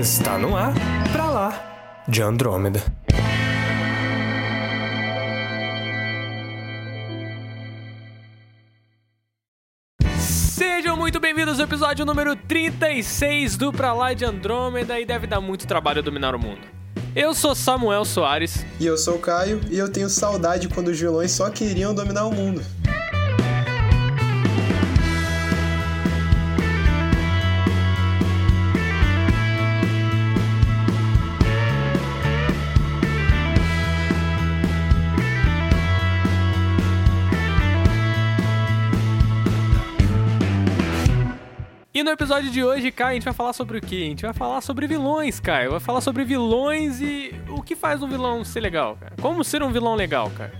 Está no ar, pra lá, de Andrômeda. Sejam muito bem-vindos ao episódio número 36 do Pra Lá de Andrômeda e deve dar muito trabalho dominar o mundo. Eu sou Samuel Soares. E eu sou o Caio e eu tenho saudade quando os vilões só queriam dominar o mundo. E no episódio de hoje, Caio, a gente vai falar sobre o quê? A gente vai falar sobre vilões, Caio. Vai falar sobre vilões e o que faz um vilão ser legal, cara. Como ser um vilão legal, cara.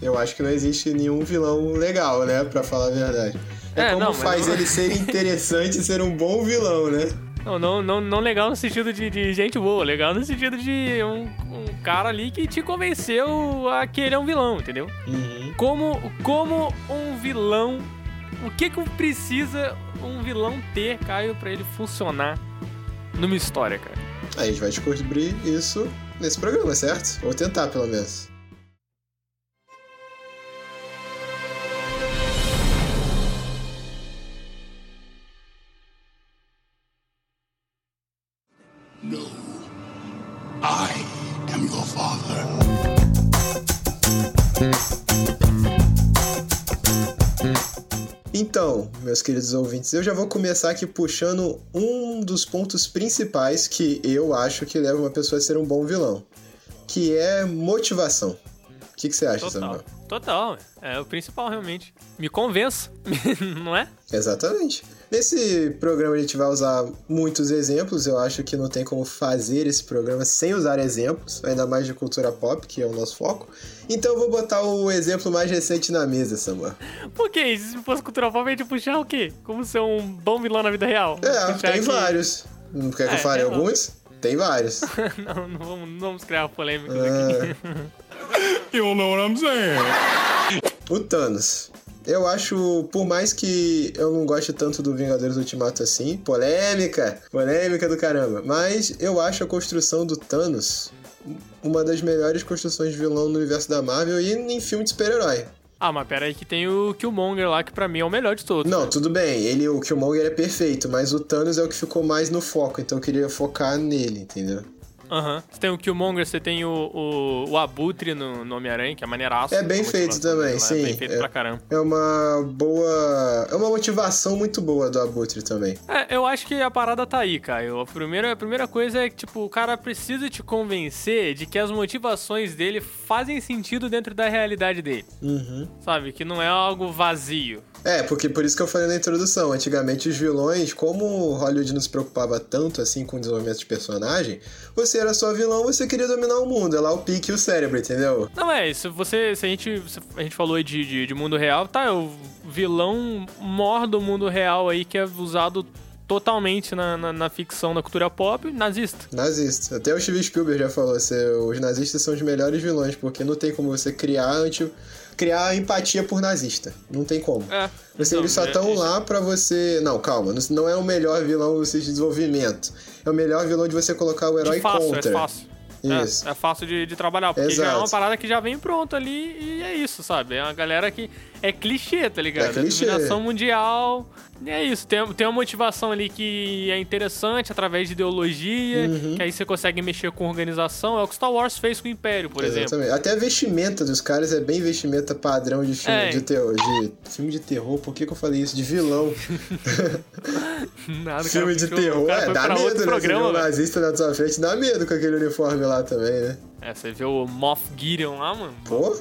Eu acho que não existe nenhum vilão legal, né? Pra falar a verdade. É, é como não, faz não... ele ser interessante e ser um bom vilão, né? Não, não, não, não legal no sentido de, de gente boa, legal no sentido de um, um, cara ali que te convenceu a que ele é um vilão, entendeu? Uhum. Como, como um vilão. O que que precisa um vilão ter, Caio, para ele funcionar numa história, cara? A gente vai descobrir isso nesse programa, certo? Ou tentar, pelo menos. No. I am your father. Então, meus queridos ouvintes, eu já vou começar aqui puxando um dos pontos principais que eu acho que leva uma pessoa a ser um bom vilão, que é motivação. O que, que você acha, Total. Samuel? Total, é o principal realmente. Me convença, não é? Exatamente. Nesse programa a gente vai usar muitos exemplos, eu acho que não tem como fazer esse programa sem usar exemplos, ainda mais de cultura pop, que é o nosso foco. Então eu vou botar o exemplo mais recente na mesa, Samuel. Por que? Se fosse cultura pop, a gente puxar o quê? Como ser um bom vilão na vida real? É, tem aqui... vários. Não quer que é, eu fale alguns? Tem vários. não, não vamos, não vamos criar polêmica é... aqui. You know what I'm saying? O Thanos. Eu acho, por mais que eu não goste tanto do Vingadores Ultimato assim, polêmica, polêmica do caramba, mas eu acho a construção do Thanos uma das melhores construções de vilão no universo da Marvel e em filme de super-herói. Ah, mas pera aí que tem o Killmonger lá, que pra mim é o melhor de todos. Não, tudo bem, ele, o Killmonger é perfeito, mas o Thanos é o que ficou mais no foco, então eu queria focar nele, entendeu? Aham. Uhum. Você tem o Killmonger, você tem o, o, o Abutre no, no Homem-Aranha, que é maneiraço. É bem feito também, sim. É bem feito é, pra caramba. É uma boa... É uma motivação muito boa do Abutre também. É, eu acho que a parada tá aí, Caio. A primeira, a primeira coisa é que, tipo, o cara precisa te convencer de que as motivações dele fazem sentido dentro da realidade dele. Uhum. Sabe? Que não é algo vazio. É, porque por isso que eu falei na introdução. Antigamente os vilões, como Hollywood não se preocupava tanto assim com o desenvolvimento de personagem, você era só vilão, você queria dominar o mundo. É lá o pique e o cérebro, entendeu? Não, é, se você. Se a gente. Se a gente falou de, de, de mundo real, tá, o vilão mor do mundo real aí que é usado totalmente na, na, na, ficção, na cultura pop, nazista. Nazista. Até o Steve Spielberg já falou, você, os nazistas são os melhores vilões, porque não tem como você criar anti, criar empatia por nazista. Não tem como. É. Você, então, eles só estão é, lá para você. Não, calma, não é o melhor vilão de desenvolvimento. É o melhor vilão de você colocar o herói de fácil, contra. É fácil. Isso. É, é fácil de, de trabalhar, porque Exato. já é uma parada que já vem pronta ali e é isso, sabe? É uma galera que é clichê, tá ligado? É clichê. É dominação mundial. E é isso, tem, tem uma motivação ali que é interessante através de ideologia, uhum. que aí você consegue mexer com organização. É o que Star Wars fez com o Império, por Exatamente. exemplo. Até a vestimenta dos caras é bem vestimenta padrão de filme é. de terror. De, filme de terror, por que, que eu falei isso? De vilão. Nada, filme cara, de terror, é, dá medo, né? Programa, você nazista na sua frente, dá medo com aquele uniforme lá também, né? É, você vê o Moff Gideon lá, mano. Pô?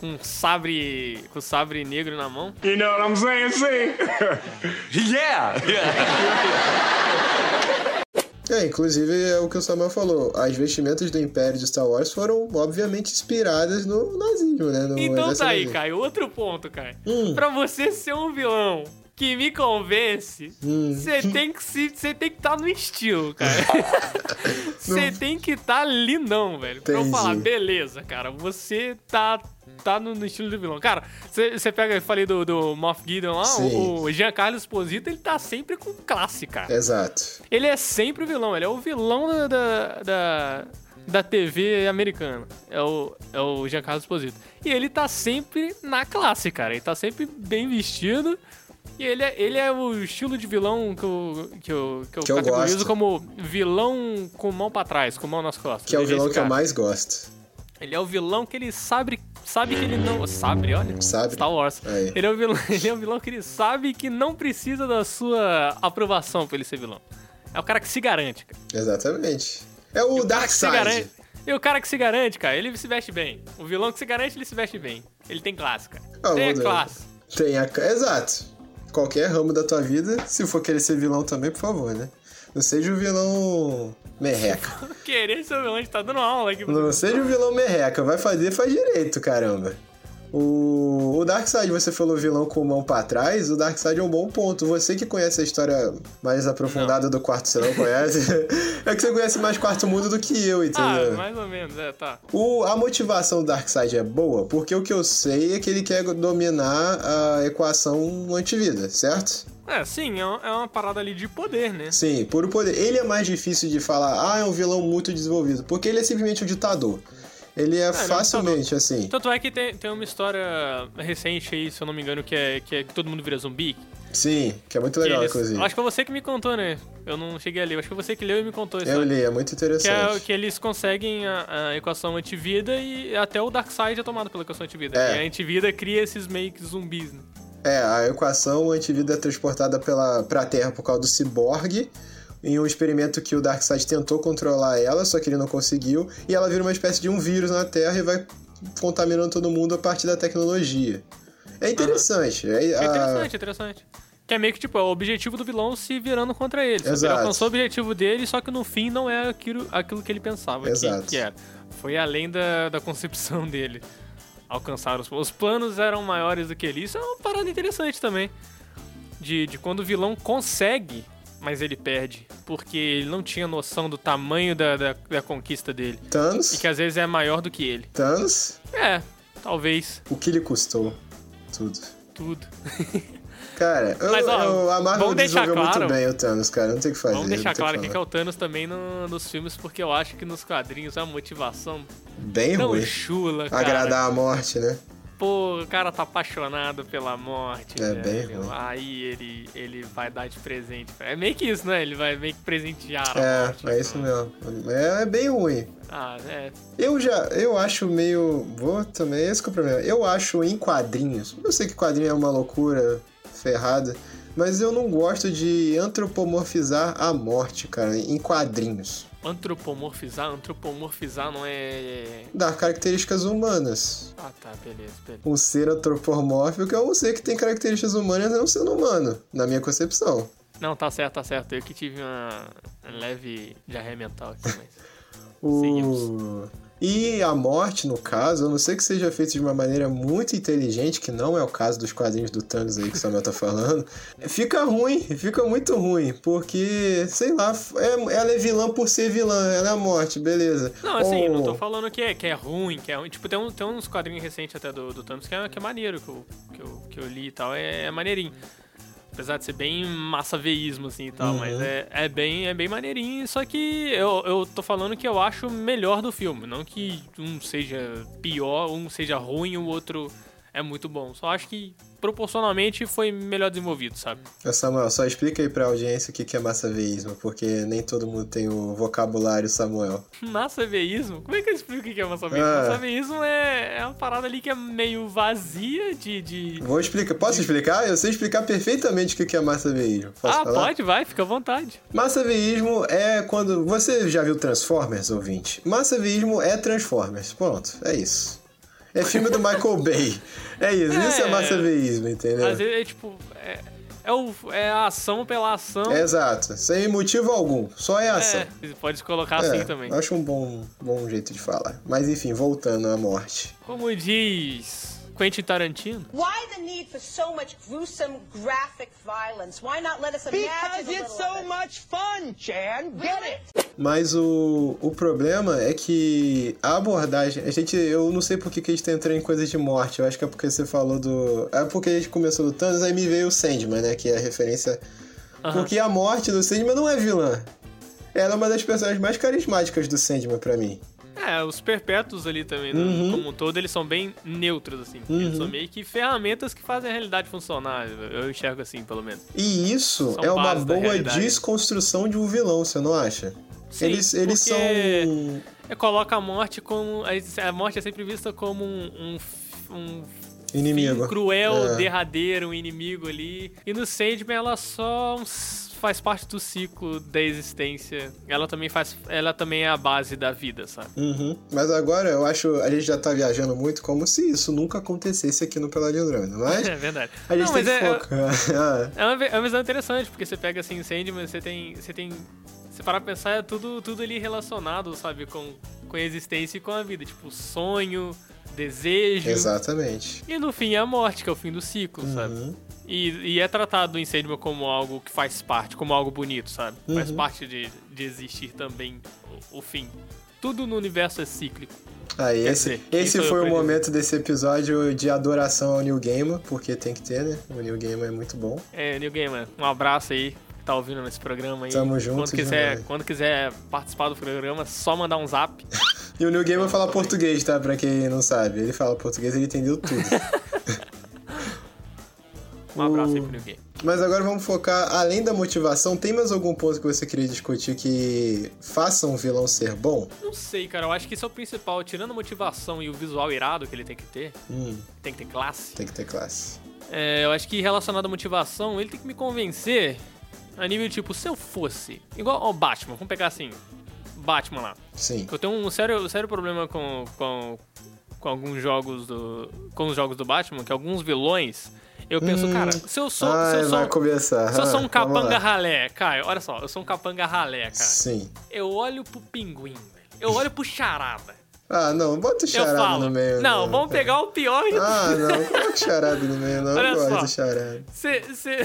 Com sabre, com sabre negro na mão. You know what I'm saying? Say. yeah. É, inclusive é o que o Samuel falou. As vestimentas do Império de Star Wars foram, obviamente, inspiradas no nazismo, né? No então tá aí, Caio. Outro ponto, Caio. Hum. Pra você ser um vilão que me convence, Hum. você tem que se, você tem que estar no estilo, cara. Você tem que estar lindão, velho. Pra eu falar, beleza, cara, você tá tá no, no estilo de vilão. Cara, você pega, eu falei do, do Moff Gideon lá, Sim. o, o Giancarlo Esposito, ele tá sempre com classe, cara. Exato. Ele é sempre o vilão, ele é o vilão da, da, da, da TV americana. É o, é o Giancarlo Esposito. E ele tá sempre na classe, cara. Ele tá sempre bem vestido. E ele é, ele é o estilo de vilão que eu, que eu, que eu Que eu categorizo gosto. como vilão com mão pra trás, com mão nas costas. Que é o Ele vilão que eu mais gosto. Ele é o vilão que ele sabe, sabe que ele não. Sabe, olha. Sabe. Star Wars. Aí. Ele é, o vilão, ele é o vilão que ele sabe que não precisa da sua aprovação pra ele ser vilão. É o cara que se garante, cara. Exatamente. É o, cara Dark se garante. Side. E o cara que se garante, cara, ele se veste bem. O vilão que se garante, ele se veste bem. Ele tem classe, cara. Ah, tem a classe. Tem a... Exato. Qualquer ramo da tua vida, se for querer ser vilão também, por favor, né? Não seja o vilão merreca. Querer ser o vilão, a gente tá dando aula aqui. Não seja o vilão merreca. Vai fazer, faz direito, caramba. O, o Darkseid, você falou vilão com mão pra trás, o Darkseid é um bom ponto. Você que conhece a história mais aprofundada do quarto, você não conhece? é que você conhece mais quarto mundo do que eu, Ah, entendeu? mais ou menos, é, tá. O, a motivação do Darkseid é boa, porque o que eu sei é que ele quer dominar a equação antivida, certo? É, sim, é uma, é uma parada ali de poder, né? Sim, puro poder. Ele é mais difícil de falar, ah, é um vilão muito desenvolvido, porque ele é simplesmente um ditador. Ele é é um facilmente assim. Tanto é que tem, tem uma história recente aí, se eu não me engano, que é que, é que todo mundo vira zumbi. Sim, que é muito legal, eles- inclusive. Acho que foi você que me contou, né? Eu não cheguei ali. Acho que foi você que leu e me contou isso. Eu li, é muito Que, é, interessante. que eles conseguem a, a equação antivida e até o Darkseid é tomado pela equação antivida. É. E a antivida cria esses meio que zumbis, né? É, a equação antivida é transportada pela, pra Terra por causa do ciborgue, em um experimento que o Darkseid tentou controlar ela, só que ele não conseguiu, e ela vira uma espécie de um vírus na Terra e vai contaminando todo mundo a partir da tecnologia. É interessante. É, É a- interessante, interessante. Que é meio que, tipo, é o objetivo do vilão se virando contra ele. sabe? Ele Exato. alcançou o objetivo dele, só que no fim não é aquilo, aquilo que ele pensava que, Exato. que era. Foi além da, da concepção dele. Alcançar os, os planos eram maiores do que ele. Isso é uma parada interessante também. De, de quando o vilão consegue, mas ele perde. Porque ele não tinha noção do tamanho da, da, da conquista dele. E Thanos, que às vezes é maior do que ele. Thanos, É, talvez. o que lhe custou? Tudo. Tudo. Cara, eu, Mas, ó, eu- a Marvel vamos deixar claro- muito bem o Thanos, cara. Não tem o que fazer. Vamos deixar claro aqui que é o Thanos também no- nos filmes, porque eu acho que nos quadrinhos a motivação Bem não ruim. chula, cara. Agradar a morte, né? Pô, o cara tá apaixonado pela morte, É bem velho. ruim. Aí ele, ele vai dar de presente. É meio que isso, né? Ele vai meio que presentear a É, morte. é isso mesmo. É, é bem ruim. Ah, é. Eu já, eu acho meio. Vou também, esse que é o problema. Eu acho em quadrinhos. Eu sei que quadrinho é uma loucura ferrada, mas eu não gosto de antropomorfizar a morte, cara, em quadrinhos. Antropomorfizar? Antropomorfizar não é. Dar características humanas. Ah, tá, beleza, beleza. Um ser antropomórfico é um ser que tem características humanas é um ser humano, na minha concepção. Não, tá certo, tá certo. Eu que tive uma leve diarreia mental aqui, mas. O... Seguimos. E a morte, no caso, a não ser que seja feita de uma maneira muito inteligente, que não é o caso dos quadrinhos do Thanos aí que o Samuel tá falando, fica ruim, fica muito ruim, porque, sei lá, é- ela é vilã por ser vilã, ela é a morte, beleza. Não, assim, Ou- não tô falando que é, que é ruim, que é ruim. Tipo, tem, um, tem uns quadrinhos recentes até do, do Thanos que é, que é maneiro, que eu, que, eu, que eu li e tal, é, é maneirinho. Apesar de ser bem massa veísmo, assim e tal, Uhum. mas é, é, bem, é bem maneirinho. Só que eu, eu tô falando que eu acho melhor do filme. Não que um seja pior, um seja ruim, o outro é muito bom. Só acho que proporcionalmente foi melhor desenvolvido, sabe? Ô, Samuel, só explica aí pra audiência o que é massaveísmo, porque nem todo mundo tem o vocabulário Samuel. Massaveísmo? Como é que eu explico o que é massaveísmo? Ah. Massaveísmo é, é uma parada ali que é meio vazia de. de... Vou explicar, posso explicar? Eu sei explicar perfeitamente o que que é massaveísmo. Posso Ah, falar? pode, vai, fica à vontade. Massaveísmo é quando. Você já viu Transformers, ouvinte? Massaveísmo é Transformers. Pronto, é isso. É filme do Michael Bay. É isso, isso é É. massaveísmo, entendeu? Às vezes é tipo. É, é, o, é a ação pela ação. É exato, sem motivo algum, só é ação. É, pode colocar É, assim também. Acho um bom, bom jeito de falar. Mas enfim, voltando à morte. Como diz Quentin Tarantino. Why the need for so much gruesome graphic violence? Why not let us imagine Because a little it's so it? much fun, Chan. Get it? Mas o, o problema é que a abordagem. A gente. Eu não sei por que, que a gente tá entrando em coisas de morte. Eu acho que é porque você falou do. É porque a gente começou do Thanos, aí me veio o Sandman, né? Que é a referência. Porque a morte do Sandman não é vilã. Ela é uma das personagens mais carismáticas do Sandman pra mim. É, os perpétuos ali também, né, Uhum. como um todo, eles são bem neutros, assim. Eles são meio que ferramentas que fazem a realidade funcionar. Eu enxergo assim, pelo menos. E isso São é uma boa desconstrução de um vilão, você não acha? Sim, eles eles são. É, coloca a morte como. A morte é sempre vista como um. um, um Inimigo. cruel, É. derradeiro, um inimigo ali. E no Sandman ela só um faz parte do ciclo da existência. Ela também faz. Ela também é a base da vida, sabe? Uhum. Mas agora eu acho. A gente já tá viajando muito como se isso nunca acontecesse aqui no Peladinho mas. É verdade. A gente Não, tem mas que é, focar. Ah, É uma, é uma visão interessante, porque você pega assim, Sandman, você tem. Você tem. Se parar pra pensar, é tudo, tudo ali relacionado, sabe, com, com a existência e com a vida. Tipo, sonho, desejo. Exatamente. E no fim é a morte, que é o fim do ciclo, sabe? Uhum. E, e é tratado em Sandman como algo que faz parte, como algo bonito, sabe? Faz Uhum. parte de, de existir também o, o fim. Tudo no universo é cíclico. Aí, Quer esse, dizer, esse foi o momento desse episódio de adoração ao New Gamer, porque tem que ter, né? O New Gamer é muito bom. É, New Gamer, um abraço aí, que tá ouvindo nesse programa aí. Tamo junto Quando quiser, demais. quando quiser participar do programa, só mandar um zap. E o New Gamer fala português, tá? Pra quem não sabe. Ele fala português, ele entendeu tudo. Um abraço aí pro New Game. Mas agora vamos focar, além da motivação, tem mais algum ponto que você queria discutir que faça um vilão ser bom? Não sei, cara, eu acho que isso é o principal. Tirando a motivação e o visual irado que ele tem que ter, Hum, tem que ter classe. tem que ter classe. É, eu acho que relacionado à motivação, ele tem que me convencer a nível tipo, se eu fosse. Igual ao Batman, vamos pegar assim. Batman lá. Sim. Eu tenho um sério, sério problema com, com, com alguns jogos do. com os jogos do Batman, que alguns vilões. Eu penso, cara, se eu sou. se Hum. Ai, eu vai sou, começar. se eu sou um Ah, vamos capanga ralé, Caio, olha só, eu sou um capanga ralé, cara. Sim. Eu olho pro pinguim, velho. Eu olho pro charada. Ah, não, bota o Eu charada falo. no meio. não, vamos cara. pegar o pior de Ah, não, coloca o charada no meio, não. Olha eu gosto só. do charada. Cê, cê...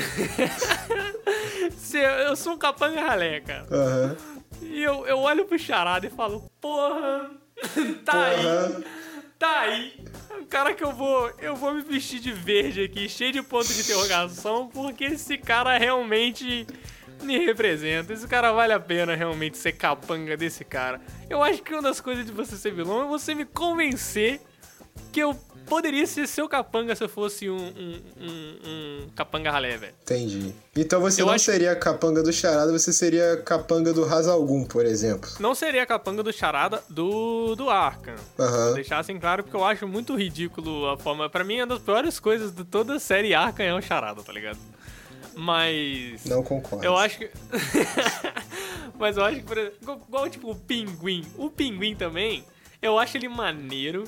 cê- eu sou um capanga ralé, cara. Aham. E eu, eu olho pro charada e falo, porra, tá aí, Porra. tá aí. O cara que eu vou, eu vou me vestir de verde aqui, cheio de ponto de interrogação, porque esse cara realmente me representa. Esse cara vale a pena realmente ser capanga desse cara. Eu acho que uma das coisas de você ser vilão é você me convencer que eu poderia ser seu capanga se eu fosse um, um, um, um capanga ralé, velho. Entendi. Então você Eu não acho- seria capanga do charada, você seria capanga do Razalgum, por exemplo. Não seria a capanga do charada do, do Arkham. Deixar assim claro porque eu acho muito ridículo a forma. Pra mim, uma das piores coisas de toda a série Arkham é o charada, tá ligado? Mas. Não concordo. Eu acho que. Mas eu acho que, por exemplo, igual, tipo o pinguim. O pinguim também, eu acho ele maneiro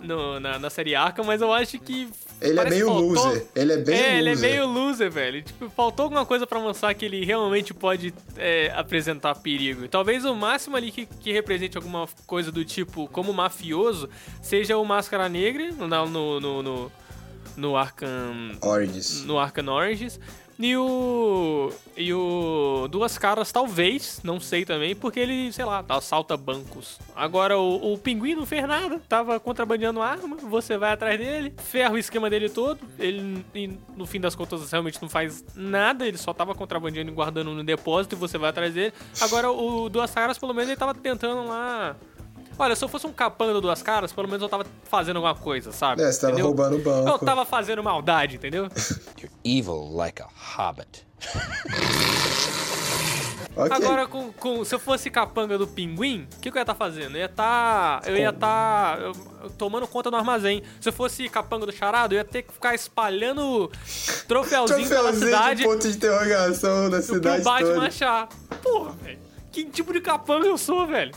no- na, na série Arkham, mas eu acho que. Ele é meio faltou- loser. Ele é bem é, loser. ele é meio loser, velho. Tipo, faltou alguma coisa pra mostrar que ele realmente pode é, apresentar perigo. Talvez o máximo ali que, que represente alguma coisa do tipo, como mafioso, seja o Máscara Negra no, no, no, no, no Arkham Origins. no Arkham Origins. E o. E o. Duas Caras, talvez, não sei também, porque ele, sei lá, assalta bancos. Agora, o, o pinguim não fez nada, tava contrabandeando arma, você vai atrás dele, ferra o esquema dele todo. Ele, no fim das contas, realmente não faz nada, ele só tava contrabandeando e guardando no depósito e você vai atrás dele. Agora, o Duas Caras, pelo menos, ele tava tentando lá. Olha, se eu fosse um capanga do Duas Caras, pelo menos eu tava fazendo alguma coisa, sabe? É, você tava Entendeu? roubando o banco. Eu tava fazendo maldade, entendeu? You're evil like a hobbit. Ok. Agora, com, com- se eu fosse capanga do pinguim, o que, que eu ia estar fazendo? Eu ia estar. eu ia estar tomando conta no armazém. Se eu fosse capanga do charado, eu ia ter que ficar espalhando troféuzinho pela Troféuzinho cidade de ponto de interrogação na pro cidade Batman toda. achar. Porra, velho. Que tipo de capanga eu sou, velho?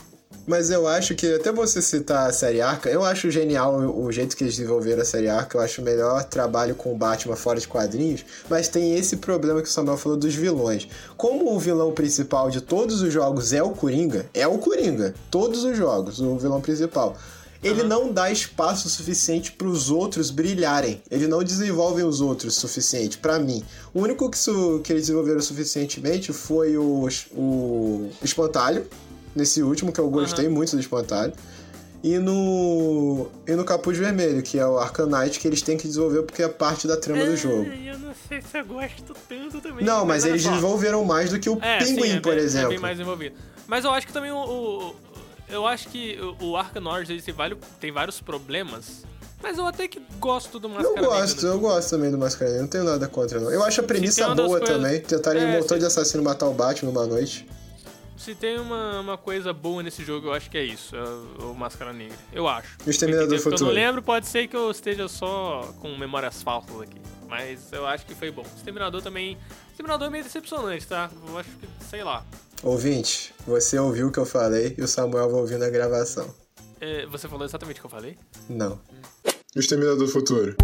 Mas eu acho que, até você citar a série Arca, eu acho genial o, jeito que eles desenvolveram a série Arca. Eu acho o melhor trabalho com o Batman fora de quadrinhos. Mas tem esse problema que o Samuel falou dos vilões. Como o vilão principal de todos os jogos é o Coringa, é o Coringa. Todos os jogos, o vilão principal. ele não dá espaço suficiente para os outros brilharem. Ele não desenvolve os outros suficiente, para mim. O único que, su- que eles desenvolveram suficientemente foi o, o Espantalho, nesse último, que eu gostei muito do Espantalho. E no, e no Capuz Vermelho, que é o Arcanite, que eles têm que desenvolver porque é parte da trama do jogo. Eu não sei se eu gosto tanto também. Não, mas olha eles desenvolveram mais do que o É, Pinguim, sim, é por bem- exemplo. É bem mais envolvido. Mas eu acho que também o. o- eu acho que o, Origins tem, vários- problemas. Mas eu até que gosto do Eu Máscara Negra gosto, no eu gosto também do Mascarenhas, não tenho nada contra, não. Eu acho a premissa boa coisas- também, tentarem É, um montão se- de assassino matar o Batman numa noite. Se tem uma, uma coisa boa nesse jogo, eu acho que é isso. É o o Máscara Negra. Eu acho. O Exterminador que Eu Futuro. não lembro, pode ser que eu esteja só com memórias falsas aqui. Mas eu acho que foi bom. Exterminador também. Exterminador é meio decepcionante, tá? Eu acho que, sei lá. Ouvinte, você ouviu o que eu falei e o Samuel vai ouvir na gravação. É, você falou exatamente o que eu falei? Não. O Exterminador Futuro.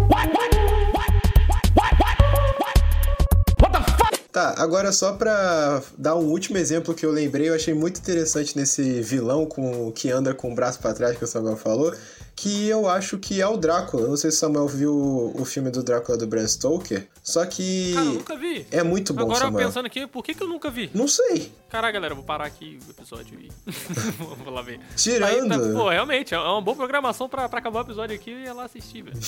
Tá, agora só pra dar um último exemplo que eu lembrei, eu achei muito interessante nesse vilão com que anda com o braço pra trás que o Samuel falou, que eu acho que é o Drácula. Não sei se o Samuel viu o filme do Drácula do Bram Stoker, só que Cara, eu nunca vi. é muito bom, Agora Samuel. pensando aqui, por que, que eu nunca vi? Não sei. Caralho, galera, eu vou parar aqui o episódio e. vou lá ver. Tirando- Aí tá- pô, realmente, é uma boa programação pra, pra acabar o episódio aqui e ir lá assistir, velho.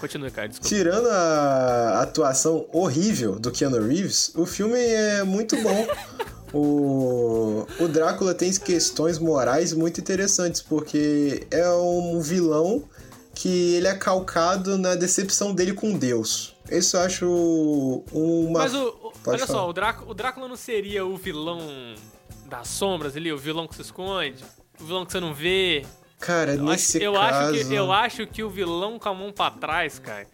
Continue, cara, desculpa. Tirando a atuação horrível do Keanu Reeves, o filme é muito bom. O, o Drácula tem questões morais muito interessantes, porque é um vilão que ele é calcado na decepção dele com Deus. Isso eu acho uma. Mas o, o- olha falar. só, o, Drá- o Drácula não seria o vilão das sombras ali, o vilão que se esconde, o vilão que você não vê. Cara, Eu, acho, nesse eu, caso. acho que, eu acho que o vilão com a mão pra trás, cara,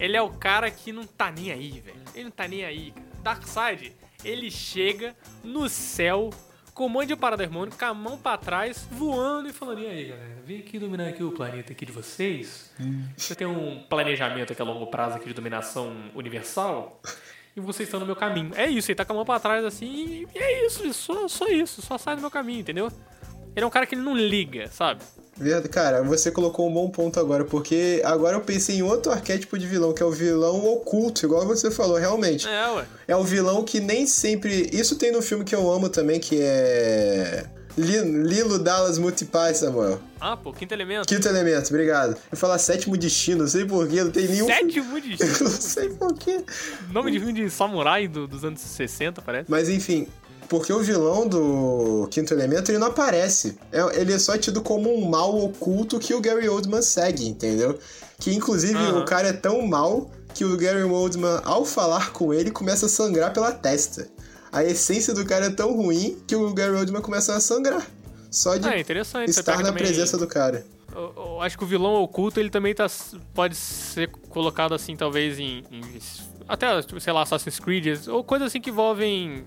ele é o cara que não tá nem aí, velho. Ele não tá nem aí, cara. Darkseid, ele chega no céu com um monte de parademônio, com a mão pra trás, voando e falando, e aí, galera, vem aqui dominar aqui o planeta aqui de vocês. Você tem um planejamento aqui a longo prazo aqui de dominação universal. E vocês estão no meu caminho. É isso, ele tá com a mão pra trás assim, e é isso, só, só isso, só sai do meu caminho, entendeu? Ele é um cara que ele não liga, sabe? Verdade, Cara, você colocou um bom ponto agora, porque agora eu pensei em outro arquétipo de vilão, que é o vilão oculto, igual você falou, realmente. É, ué. É o vilão que nem sempre. Isso tem no filme que eu amo também, que é. Li- Lilo Dallas Multipass, Samuel. Ah, pô, quinto elemento. Quinto elemento, obrigado. Eu falar sétimo destino, não sei porquê, não tem nenhum. Sétimo de Eu não sei porquê. Nome de filme de samurai do- dos anos 60, parece. Mas enfim, porque o vilão do Quinto Elemento ele não aparece. É- ele é só tido como um mal oculto que o Gary Oldman segue, entendeu? Que inclusive Aham. o cara é tão mal que o Gary Oldman, ao falar com ele, começa a sangrar pela testa. A essência do cara é tão ruim que o Gary Oldman começa a sangrar. Só de Ah, é. Você estar na presença do cara. Eu, eu acho que o vilão oculto, ele também tá, pode ser colocado assim, talvez em, em- até, sei lá, Assassin's Creed, ou coisas assim que envolvem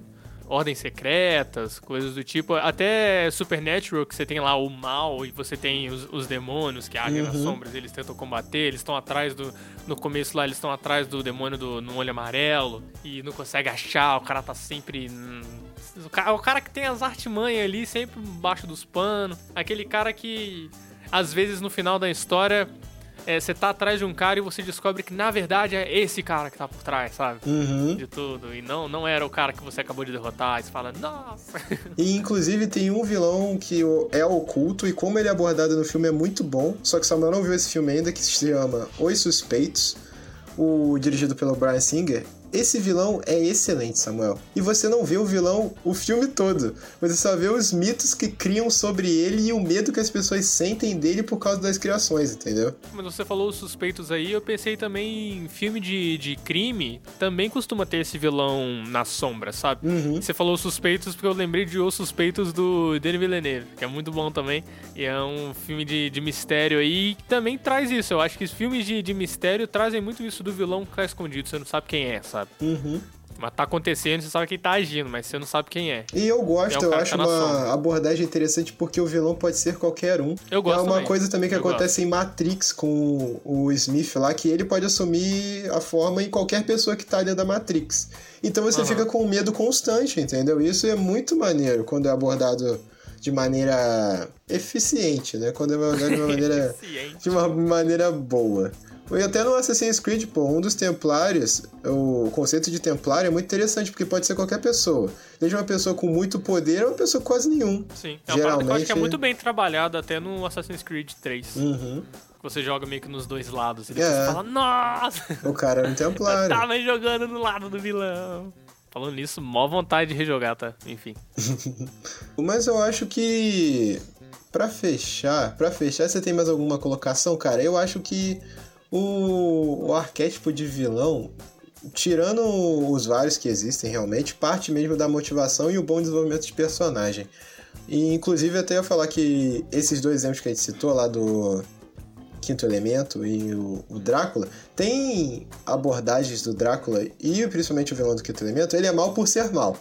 ordens secretas, coisas do tipo. Até Supernatural, que você tem lá o mal e você tem os, os demônios que agem nas sombras, eles tentam combater, eles estão atrás do. No começo lá, eles estão atrás do demônio do, no olho amarelo e não consegue achar, o cara tá sempre. O cara, o cara que tem as artimanhas ali, sempre embaixo dos panos. Aquele cara que, às vezes, no final da história, é, você tá atrás de um cara e você descobre que, na verdade, é esse cara que tá por trás, sabe? Uhum. De tudo. E não, não era o cara que você acabou de derrotar. E você fala, nossa. E inclusive tem um vilão que é oculto e como ele é abordado no filme é muito bom. Só que Samuel não viu esse filme ainda, que se chama Os Suspeitos, o dirigido pelo Brian Singer. Esse vilão é excelente, Samuel. E você não vê o vilão o filme todo. Você só vê os mitos que criam sobre ele e o medo que as pessoas sentem dele por causa das criações, entendeu? Mas você falou os suspeitos aí, eu pensei também em filme de, de crime, também costuma ter esse vilão na sombra, sabe? Você falou os suspeitos porque eu lembrei de Os Suspeitos do Denis Villeneuve, que é muito bom também. E é um filme de, de mistério aí que também traz isso. Eu acho que os filmes de, de mistério trazem muito isso do vilão que tá escondido, você não sabe quem é, sabe? Mas tá acontecendo, você sabe quem tá agindo, mas você não sabe quem é. E eu gosto, É eu acho tá uma abordagem interessante porque o vilão pode ser qualquer um. Eu gosto É uma também. coisa também que Eu acontece em Matrix com o Smith lá, que ele pode assumir a forma em qualquer pessoa que tá dentro da Matrix. Então você Aham. fica com medo constante, entendeu? Isso é muito maneiro quando é abordado de maneira eficiente, né? Quando é abordado de uma maneira de uma maneira boa. E até no Assassin's Creed, pô, um dos templários, o conceito de templário é muito interessante, porque pode ser qualquer pessoa. Desde uma pessoa com muito poder ou uma pessoa com quase nenhum. Sim, é uma parada que eu acho que é muito bem trabalhado até no Assassin's Creed 3. Uhum. Você joga meio que nos dois lados. E depois É. você fala, nossa! O cara é um Eu templário. tava jogando no lado do vilão. Falando nisso, mó vontade de rejogar, tá? Enfim. Mas eu acho que Pra fechar, para fechar, você tem mais alguma colocação, cara? Eu acho que o, o arquétipo de vilão, tirando os vários que existem realmente, parte mesmo da motivação e o bom desenvolvimento de personagem. E inclusive até eu falar que esses dois exemplos que a gente citou lá do Quinto Elemento e o, o Drácula, tem abordagens do Drácula e principalmente o vilão do Quinto Elemento, ele é mal por ser mal.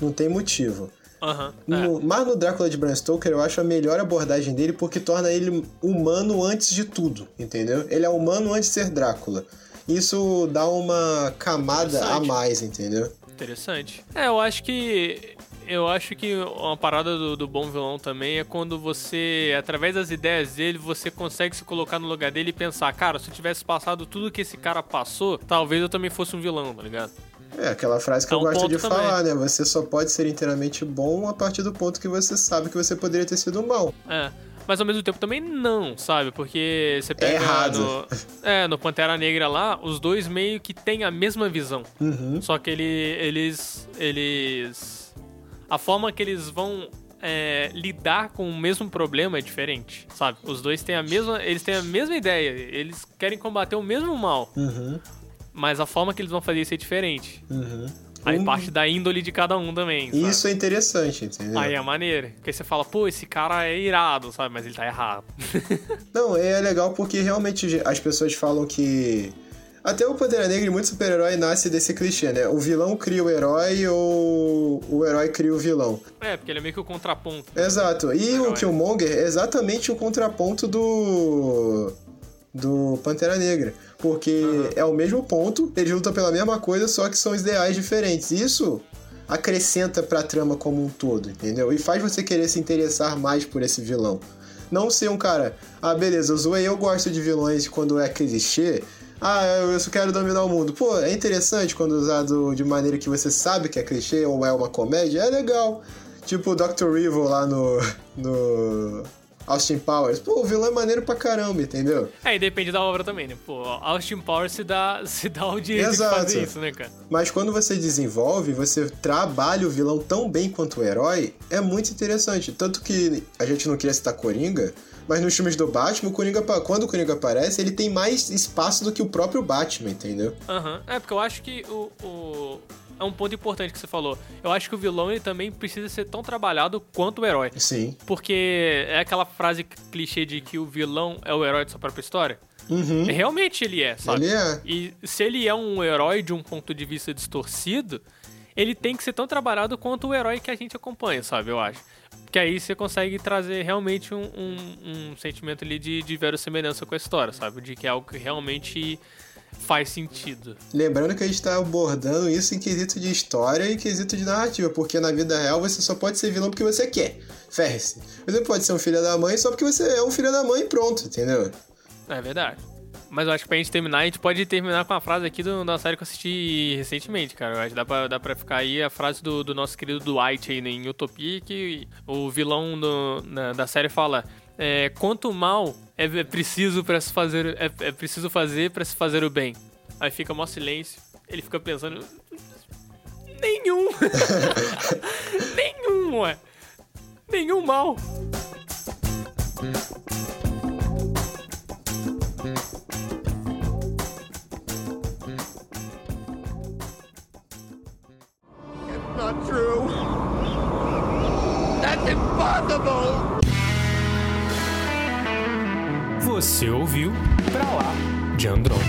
Não tem motivo. Aham. No, mas no Drácula de Bram Stoker eu acho a melhor abordagem dele porque torna ele humano antes de tudo, entendeu? Ele é humano antes de ser Drácula. Isso dá uma camada a mais, entendeu? Interessante. É, eu acho que. Eu acho que uma parada do, do bom vilão também é quando você, através das ideias dele, você consegue se colocar no lugar dele e pensar, cara, se eu tivesse passado tudo que esse cara passou, talvez eu também fosse um vilão, tá ligado? É aquela frase que É eu um gosto de também. falar, né? Você só pode ser inteiramente bom a partir do ponto que você sabe que você poderia ter sido mal. É. Mas ao mesmo tempo também não, sabe? Porque você pega errado. no. É, no Pantera Negra lá, os dois meio que têm a mesma visão. Uhum. Só que ele, eles. Eles. A forma que eles vão é, lidar com o mesmo problema é diferente, sabe? Os dois têm a mesma. Eles têm a mesma ideia. Eles querem combater o mesmo mal. Uhum. Mas a forma que eles vão fazer isso é diferente. Uhum. Aí Um- parte da índole de cada um também. Sabe? Isso é interessante, entendeu? Aí é maneiro. Porque você fala, pô, esse cara é irado, sabe? Mas ele tá errado. Não, é legal porque realmente as pessoas falam que. Até o Pantera Negra e muito super-herói nasce desse clichê, né? O vilão cria o herói ou o herói cria o vilão. é, porque ele é meio que o contraponto. Exato. E o Herói. Killmonger é exatamente o contraponto do. Do Pantera Negra. Porque é o mesmo ponto, eles lutam pela mesma coisa, só que são ideais diferentes. Isso acrescenta pra trama como um todo, entendeu? E faz você querer se interessar mais por esse vilão. Não ser um cara, ah, beleza, eu zoei, eu gosto de vilões quando é clichê. Ah, eu só quero dominar o mundo. Pô, é interessante quando usado de maneira que você sabe que é clichê ou é uma comédia, é legal. Tipo o Dr. Evil lá no. no. Austin Powers. Pô, o vilão é maneiro pra caramba, entendeu? É, e depende da obra também, né? Pô, Austin Powers se dá, se dá o direito Exato. de fazer isso, né, cara? Mas quando você desenvolve, você trabalha o vilão tão bem quanto o herói, é muito interessante. Tanto que a gente não queria citar Coringa, mas nos filmes do Batman, o Coringa, quando o Coringa aparece, ele tem mais espaço do que o próprio Batman, entendeu? Aham. É, porque eu acho que o, o- É um ponto importante que você falou. Eu acho que o vilão ele também precisa ser tão trabalhado quanto o herói. Sim. Porque é aquela frase clichê de que o vilão é o herói de sua própria história. Uhum. Realmente ele é, sabe? Ele é. E se ele é um herói de um ponto de vista distorcido, ele tem que ser tão trabalhado quanto o herói que a gente acompanha, sabe? Eu acho. Porque aí você consegue trazer realmente um, um- um sentimento ali de, de verossemelhança com a história, sabe? De que é algo que realmente faz sentido. Lembrando que a gente tá abordando isso em quesito de história e quesito de narrativa, porque na vida real você só pode ser vilão porque você quer. Ferre-se. Você pode ser um filho da mãe só porque você é um filho da mãe e pronto, entendeu? É verdade. Mas eu acho que pra gente terminar, a gente pode terminar com a frase aqui do, da série que eu assisti recentemente, cara. Eu acho que dá pra, dá pra ficar aí a frase do, do nosso querido Dwight aí né, em Utopia, que o vilão do- na- da série fala: é, quanto mal é, é preciso para se fazer é, é preciso fazer para se fazer o bem. Aí fica mó silêncio. Ele fica pensando. Nenhum! Nenhum, ué! Nenhum mal! Você ouviu Pra Lá de Andrômeda.